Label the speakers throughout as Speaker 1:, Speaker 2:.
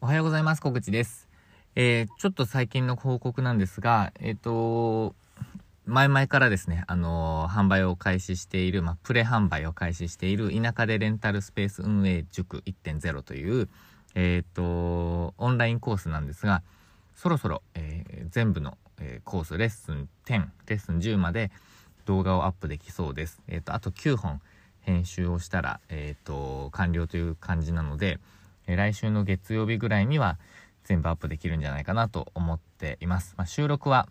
Speaker 1: おはようございます。小口です。えー、ちょっと最近の報告なんですが、えっ、ー、と、前々からですね、あのー、販売を開始している、まあ、プレ販売を開始している田舎でレンタルスペース運営塾1.0という、えっ、と、オンラインコースなんですが、そろそろ、え全部の、えコースレッスン10、レッスン10まで動画をアップできそうです。えっ、と、あと9本編集をしたら、えっ、と、完了という感じなので、え来週の月曜日ぐらいには全部アップできるんじゃないかなと思っています。まあ、収録は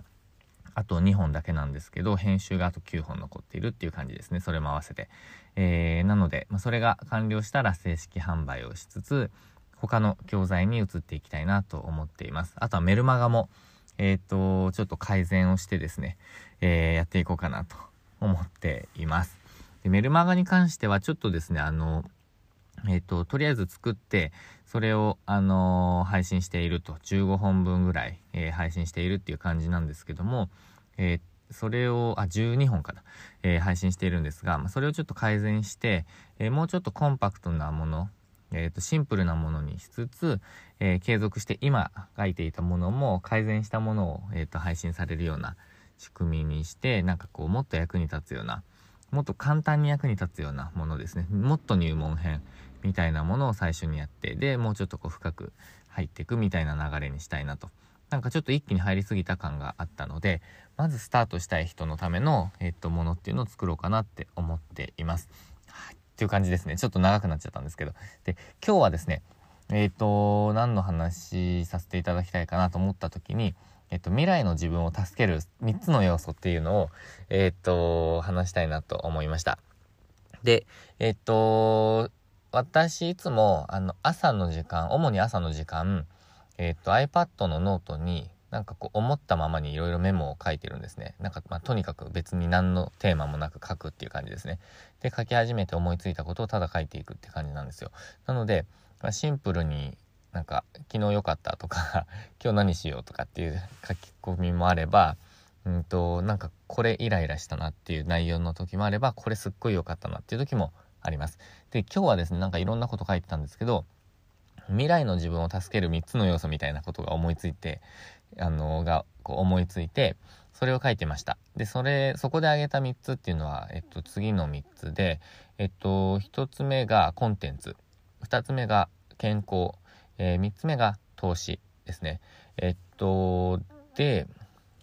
Speaker 1: あと2本だけなんですけど、編集があと9本残っているっていう感じですね。それも合わせて。えー、なので、まあ、それが完了したら正式販売をしつつ、他の教材に移っていきたいなと思っています。あとはメルマガも、えっ、ー、と、ちょっと改善をしてですね、えー、やっていこうかなと思っています。でメルマガに関してはちょっとですね、あの、えっ、ー、と、とりあえず作って、それを、あのー、配信していると、15本分ぐらい、えー、配信しているっていう感じなんですけども、えそれを、あ、12本かな、え配信しているんですが、まあ、それをちょっと改善して、えもうちょっとコンパクトなもの、えっ、と、シンプルなものにしつつ、え継続して今書いていたものも改善したものを、えっ、と、配信されるような仕組みにして、なんかこう、もっと役に立つような、もっと簡単に役に立つようなものですね。もっと入門編みたいなものを最初にやって、で、もうちょっとこう深く入っていくみたいな流れにしたいなと。なんかちょっと一気に入りすぎた感があったので、まずスタートしたい人のための、えっと、ものっていうのを作ろうかなって思っています。はい。っていう感じですね。ちょっと長くなっちゃったんですけど。で、今日はですね、えっ、と、何の話させていただきたいかなと思った時に、えっと、未来の自分を助ける3つの要素っていうのを、えっと、話したいなと思いました。で、えっと、私いつも、あの、朝の時間、主に朝の時間、えっと、iPad のノートに、なんかこう、思ったままにいろいろメモを書いてるんですね。なんか、まあ、とにかく別に何のテーマもなく書くっていう感じですね。で、書き始めて思いついたことをただ書いていくって感じなんですよ。なので、まあ、シンプルになんか昨日良かったとか 今日何しようとかっていう書き込みもあればうんとなんかこれイライラしたなっていう内容の時もあればこれすっごい良かったなっていう時もありますで今日はですねなんかいろんなこと書いてたんですけど未来の自分を助ける3つの要素みたいなことが思いついてあのがこう思いついてそれを書いてましたでそれそこで挙げた3つっていうのは、えっと、次の3つでえっと1つ目がコンテンツ2つ目が健康えー、3つ目が投資ですね。えっと、で、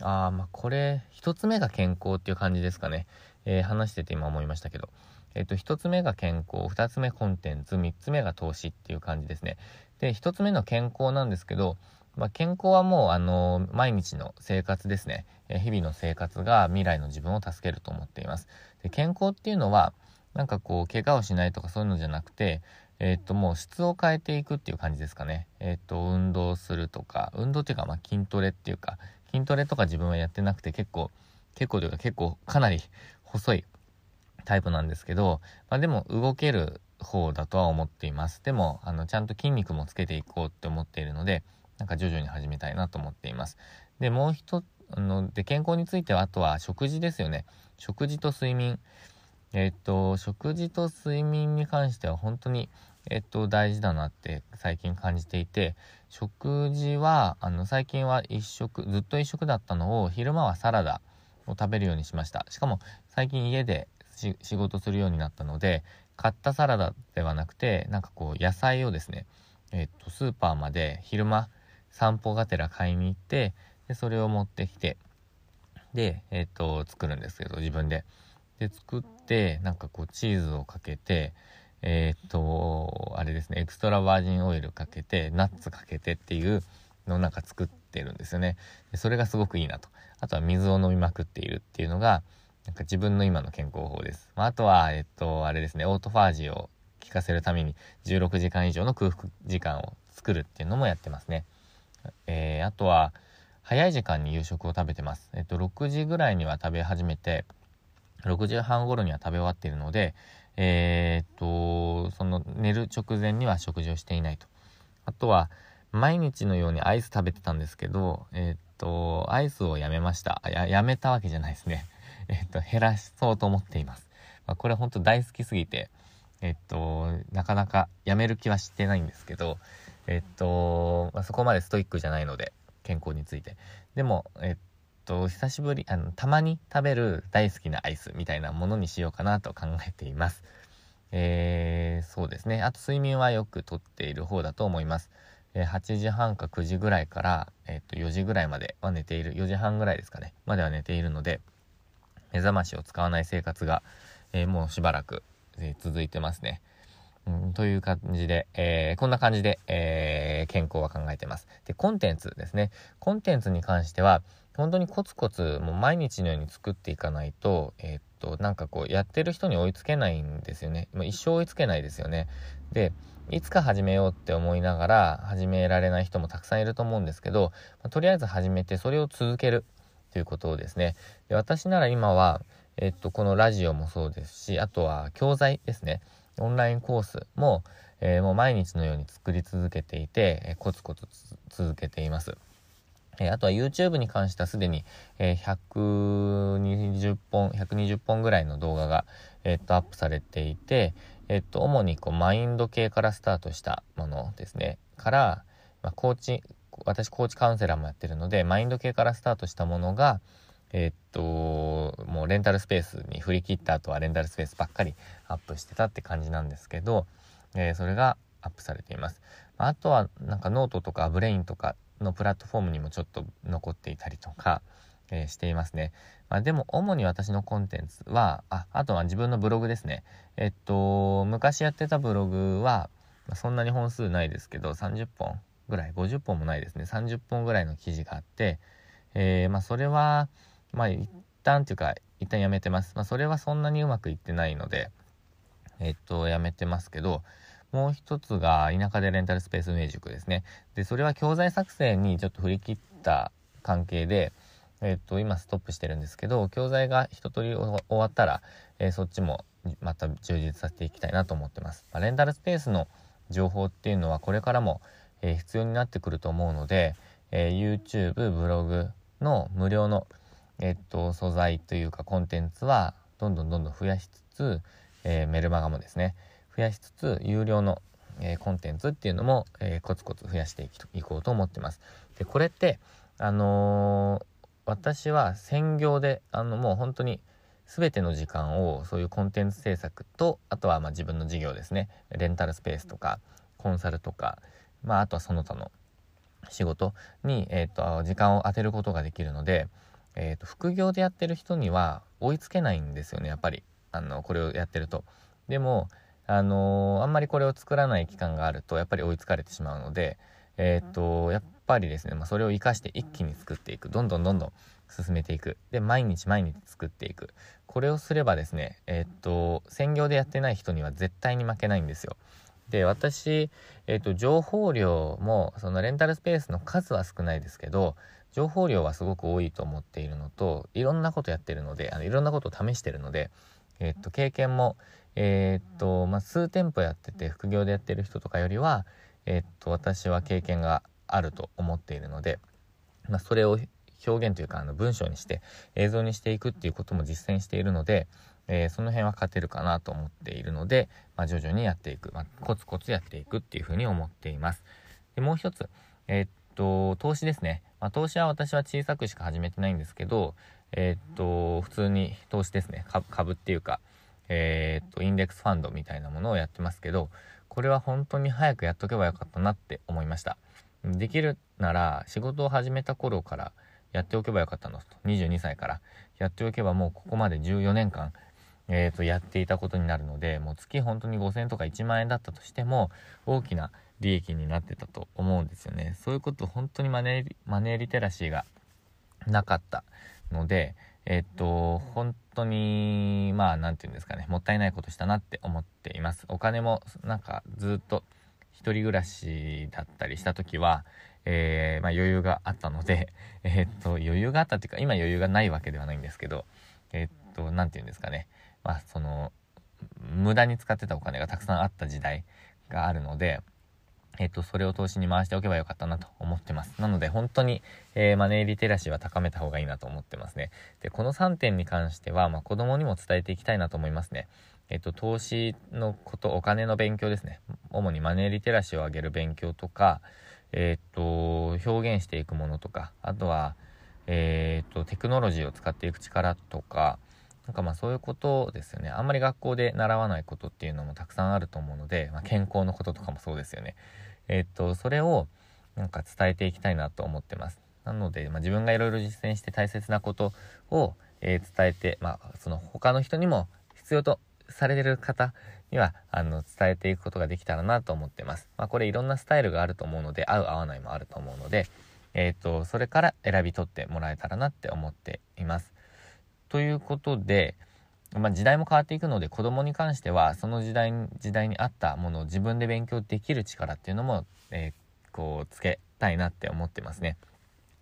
Speaker 1: あまあこれ、1つ目が健康っていう感じですかね。えー、話してて今思いましたけど。えっと、1つ目が健康、2つ目コンテンツ、3つ目が投資っていう感じですね。で、1つ目の健康なんですけど、まあ、健康はもう、あの毎日の生活ですね。え日々の生活が未来の自分を助けると思っています。で、健康っていうのは、なんかこう、怪我をしないとかそういうのじゃなくて、えっ、と、もう質を変えていくっていう感じですかね。えっ、と、運動するとか、運動っていうか、まあ、筋トレっていうか、筋トレとか自分はやってなくて結構、結構というか結構かなり細いタイプなんですけど、まあ、でも動ける方だとは思っています。でも、あの、ちゃんと筋肉もつけていこうって思っているので、なんか徐々に始めたいなと思っています。で、もう一つ、あの、で、健康については、あとは食事ですよね。食事と睡眠。えっと、食事と睡眠に関しては本当に、えっと、大事だなって最近感じていて、食事は、あの、最近は一食、ずっと一食だったのを、昼間はサラダを食べるようにしました。しかも、最近家で仕事するようになったので、買ったサラダではなくて、なんかこう、野菜をですね、えっと、スーパーまで昼間、散歩がてら買いに行って、で、それを持ってきて、で、えっと、作るんですけど、自分で。で作ってなんかこうチーズをかけてえ、っとあれですねエクストラバージンオイルかけてナッツかけてっていうのをなんか作ってるんですよねでそれがすごくいいなとあとは水を飲みまくっているっていうのがなんか自分の今の健康法です、まあ、あとはえっとあれですねオートファージを効かせるために16時間以上の空腹時間を作るっていうのもやってますねえー、あとは早い時間に夕食を食べてますえっと6時ぐらいには食べ始めて6時半頃には食べ終わっているので、えー、っと、その寝る直前には食事をしていないと。あとは、毎日のようにアイス食べてたんですけど、えー、っと、アイスをやめました。や、やめたわけじゃないですね。え、っと、減らしそうと思っています。まあ、これほんと大好きすぎて、えっと、なかなかやめる気はしてないんですけど、えっと、まあ、そこまでストイックじゃないので、健康について。でも、えっと、久しぶり、あの、たまに食べる大好きなアイスみたいなものにしようかなと考えています。えー、そうですね。あと睡眠はよくとっている方だと思います。え、8時半か9時ぐらいから、えっと、4時ぐらいまでは寝ている、4時半ぐらいですかね、までは寝ているので、目覚ましを使わない生活が、えー、もうしばらく、え続いてますね。うん、という感じで、えー、こんな感じで、えー、健康は考えてます。で、コンテンツですね。コンテンツに関しては、本当にコツコツ、もう毎日のように作っていかないと、えー、っと、なんかこう、やってる人に追いつけないんですよね。まあ、一生追いつけないですよね。で、いつか始めようって思いながら始められない人もたくさんいると思うんですけど、まあ、とりあえず始めてそれを続けるということですね。で私なら今は、えっと、このラジオもそうですし、あとは教材ですね。オンラインコースも、えー、もう毎日のように作り続けていて、えー、コツコツ続けています。えー、あとは YouTube に関してはすでに、え120本、120本ぐらいの動画が、えっと、アップされていて、えっと、主にこうマインド系からスタートしたものですね。から、まあ、コーチ、私コーチカウンセラーもやってるので、マインド系からスタートしたものが、えー、っと、もうレンタルスペースに振り切った後はレンタルスペースばっかりアップしてたって感じなんですけど、えー、それがアップされています。あとはなんかノートとか Brain とかのプラットフォームにもちょっと残っていたりとか、えー、していますね。まあ、でも主に私のコンテンツは、あ、あとは自分のブログですね。えっと、昔やってたブログは、そんなに本数ないですけど、30本ぐらい、50本もないですね。30本ぐらいの記事があって、えー、まあそれは、まあ一旦っていうか、一旦やめてます。まあそれはそんなにうまくいってないので、えっと、やめてますけど、もう一つが田舎でレンタルスペース運営塾ですね。で、それは教材作成にちょっと振り切った関係で、えっと、今ストップしてるんですけど、教材が一通り終わったら、えー、そっちもまた充実させていきたいなと思ってます。まあ、レンタルスペースの情報っていうのはこれからも、えー、必要になってくると思うので、えー、YouTube、ブログの無料の、えっと、素材というかコンテンツはどんどんどんどん増やしつつ、えー、メルマガもですね、増やしつつ、有料の、えー、コンテンツっていうのも、えー、コツコツ増やしていこうと思ってます。で、これって、あの私は専業で、あの、もう本当に全ての時間をそういうコンテンツ制作と、あとはま自分の事業ですね、レンタルスペースとか、コンサルとか、まあ、あとはその他の仕事に、えっ、と、時間を当てることができるので、えっ、と、副業でやってる人には追いつけないんですよね、やっぱり。あの、これをやってると。でも、あのー、あんまりこれを作らない期間があると、やっぱり追いつかれてしまうので、えっ、と、やっぱりですね、まあ、それを活かして一気に作っていく。どんどんどんどん進めていく。で、毎日毎日作っていく。これをすればですね、えっ、と、専業でやってない人には絶対に負けないんですよ。で、私、えっ、と、情報量も、そのレンタルスペースの数は少ないですけど、情報量はすごく多いと思っているのと、いろんなことやってるので、あのいろんなことを試してるので、えっ、と、経験も、えっと、まあ、数店舗やってて副業でやってる人とかよりは、えっと、私は経験があると思っているので、まあ、それを表現というか、あの、文章にして、映像にしていくっていうことも実践しているので、えー、その辺は勝てるかなと思っているので、まあ、徐々にやっていく、まあ、コツコツやっていくっていうふうに思っています。で、もう一つ、えー、っと、投資ですね。まあ、投資は私は小さくしか始めてないんですけど、えー、っと、普通に投資ですね。株株っていうか、えっと、インデックスファンドみたいなものをやってますけど、これは本当に早くやっとけばよかったなって思いました。できるなら仕事を始めた頃からやっておけばよかったのと。22歳からやっておけばもうここまで14年間、えー、とやっていたことになるので、もう月本当に5000円とか1万円だったとしても大きな利益になってたと思うんですよね。そういうこと本当にマネーマネーリテラシーがなかったので、えっと、本当に、まあ、なんて言うんですかね、もったいないことしたなって思っています。お金も、なんか、ずっと、一人暮らしだったりした時は、えー、まあ、余裕があったので、えー、っと、余裕があったっていうか、今余裕がないわけではないんですけど、え、っと、なんて言うんですかね、まあ、その、無駄に使ってたお金がたくさんあった時代があるので、えっと、それを投資に回しておけばよかったなと思ってます。なので、本当に、えー、マネーリテラシーは高めた方がいいなと思ってますね。で、この3点に関しては、まあ、子供にも伝えていきたいなと思いますね。えっと、投資のこと、お金の勉強ですね。主にマネーリテラシーを上げる勉強とか、えっと、表現していくものとか、あとは、えっと、テクノロジーを使っていく力とか、なんかまあそういうことですよね。あんまり学校で習わないことっていうのもたくさんあると思うので、まあ、健康のこととかもそうですよね。えっと、それをなんか伝えていきたいなと思ってます。なので、まあ、自分がいろいろ実践して大切なことを、えー、伝えて、まあ、その他の人にも必要とされてる方にはあの伝えていくことができたらなと思ってます。まあ、これいろんなスタイルがあると思うので合う合わないもあると思うので、えーと、それから選び取ってもらえたらなって思っています。ということで、まあ、時代も変わっていくので子供に関してはその時代時代に合ったものを自分で勉強できる力っていうのも、えー、こうつけたいなって思ってますね。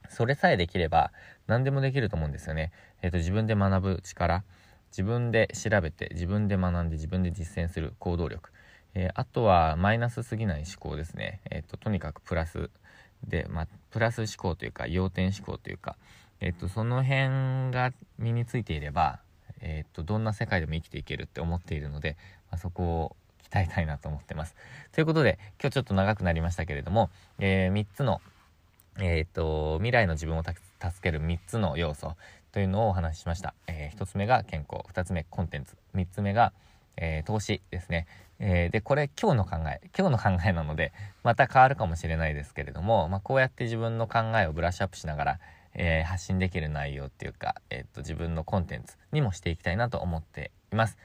Speaker 1: それさえできれば何でもできると思うんですよね。えっ、ー、と、自分で学ぶ力、自分で調べて、自分で学んで、自分で実践する行動力。えー、あとはマイナスすぎない思考ですね。えっ、と、とにかくプラスで、まあ、プラス思考というか、要点思考というか、えっ、と、その辺が身についていれば、えっ、と、どんな世界でも生きていけるって思っているので、まあ、そこを鍛えたいなと思ってます。ということで、今日ちょっと長くなりましたけれども、え3つのえっ、と、未来の自分を助ける3つの要素というのをお話ししました。えー、1つ目が健康、2つ目コンテンツ、3つ目が、えー、投資ですね。えー、で、これ今日の考え、今日の考えなので、また変わるかもしれないですけれども、まあ、こうやって自分の考えをブラッシュアップしながら、えー、発信できる内容っていうか、えっと、自分のコンテンツにもしていきたいなと思っています。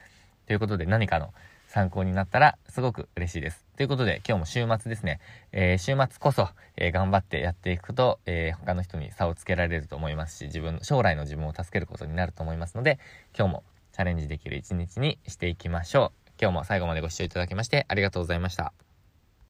Speaker 1: ということで何かの参考になったらすごく嬉しいです。ということで今日も週末ですね、えー、週末こそ、えー、頑張ってやっていくと、えー、他の人に差をつけられると思いますし、自分、将来の自分を助けることになると思いますので、今日もチャレンジできる一日にしていきましょう。今日も最後までご視聴いただきましてありがとうございました。